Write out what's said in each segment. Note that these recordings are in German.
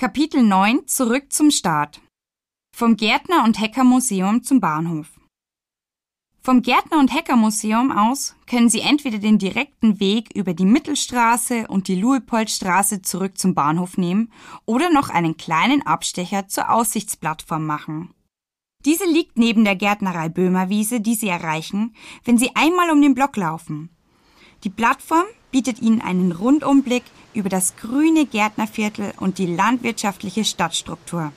Kapitel 9 Zurück zum Start. Vom Gärtner- und Heckermuseum zum Bahnhof. Vom Gärtner- und Heckermuseum aus können Sie entweder den direkten Weg über die Mittelstraße und die Luipoldstraße zurück zum Bahnhof nehmen oder noch einen kleinen Abstecher zur Aussichtsplattform machen. Diese liegt neben der Gärtnerei Böhmerwiese, die Sie erreichen, wenn Sie einmal um den Block laufen. Die Plattform bietet Ihnen einen Rundumblick über das grüne Gärtnerviertel und die landwirtschaftliche Stadtstruktur.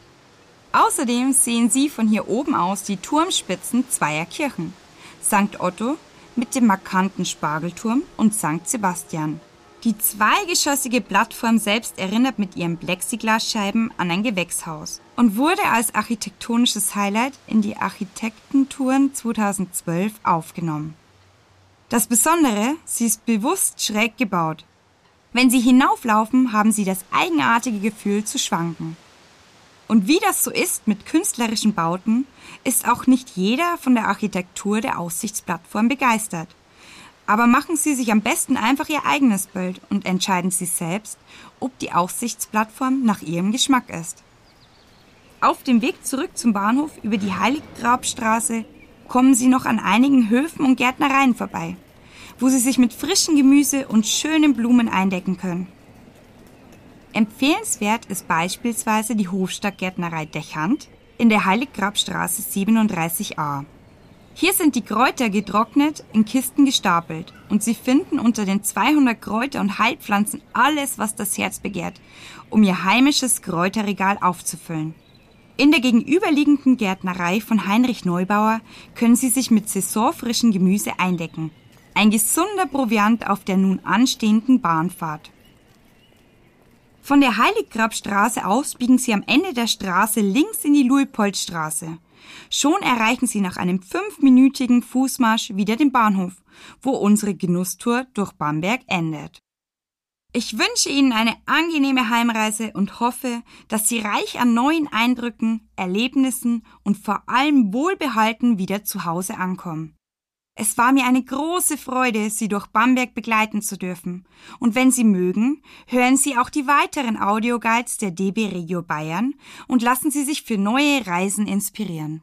Außerdem sehen Sie von hier oben aus die Turmspitzen zweier Kirchen. St. Otto mit dem markanten Spargelturm und St. Sebastian. Die zweigeschossige Plattform selbst erinnert mit ihren Plexiglasscheiben an ein Gewächshaus und wurde als architektonisches Highlight in die Architektentouren 2012 aufgenommen. Das Besondere, sie ist bewusst schräg gebaut. Wenn Sie hinauflaufen, haben Sie das eigenartige Gefühl zu schwanken. Und wie das so ist mit künstlerischen Bauten, ist auch nicht jeder von der Architektur der Aussichtsplattform begeistert. Aber machen Sie sich am besten einfach Ihr eigenes Bild und entscheiden Sie selbst, ob die Aussichtsplattform nach Ihrem Geschmack ist. Auf dem Weg zurück zum Bahnhof über die Heiliggrabstraße kommen Sie noch an einigen Höfen und Gärtnereien vorbei, wo Sie sich mit frischem Gemüse und schönen Blumen eindecken können. Empfehlenswert ist beispielsweise die Hofstadtgärtnerei Dechant in der Heiliggrabstraße 37a. Hier sind die Kräuter getrocknet, in Kisten gestapelt und Sie finden unter den 200 Kräuter- und Heilpflanzen alles, was das Herz begehrt, um Ihr heimisches Kräuterregal aufzufüllen. In der gegenüberliegenden Gärtnerei von Heinrich Neubauer können Sie sich mit saisonfrischen Gemüse eindecken. Ein gesunder Proviant auf der nun anstehenden Bahnfahrt. Von der Heiliggrabstraße aus biegen Sie am Ende der Straße links in die Luipoldstraße. Schon erreichen Sie nach einem fünfminütigen Fußmarsch wieder den Bahnhof, wo unsere Genusstour durch Bamberg endet. Ich wünsche Ihnen eine angenehme Heimreise und hoffe, dass Sie reich an neuen Eindrücken, Erlebnissen und vor allem wohlbehalten wieder zu Hause ankommen. Es war mir eine große Freude, Sie durch Bamberg begleiten zu dürfen. Und wenn Sie mögen, hören Sie auch die weiteren Audioguides der DB Regio Bayern und lassen Sie sich für neue Reisen inspirieren.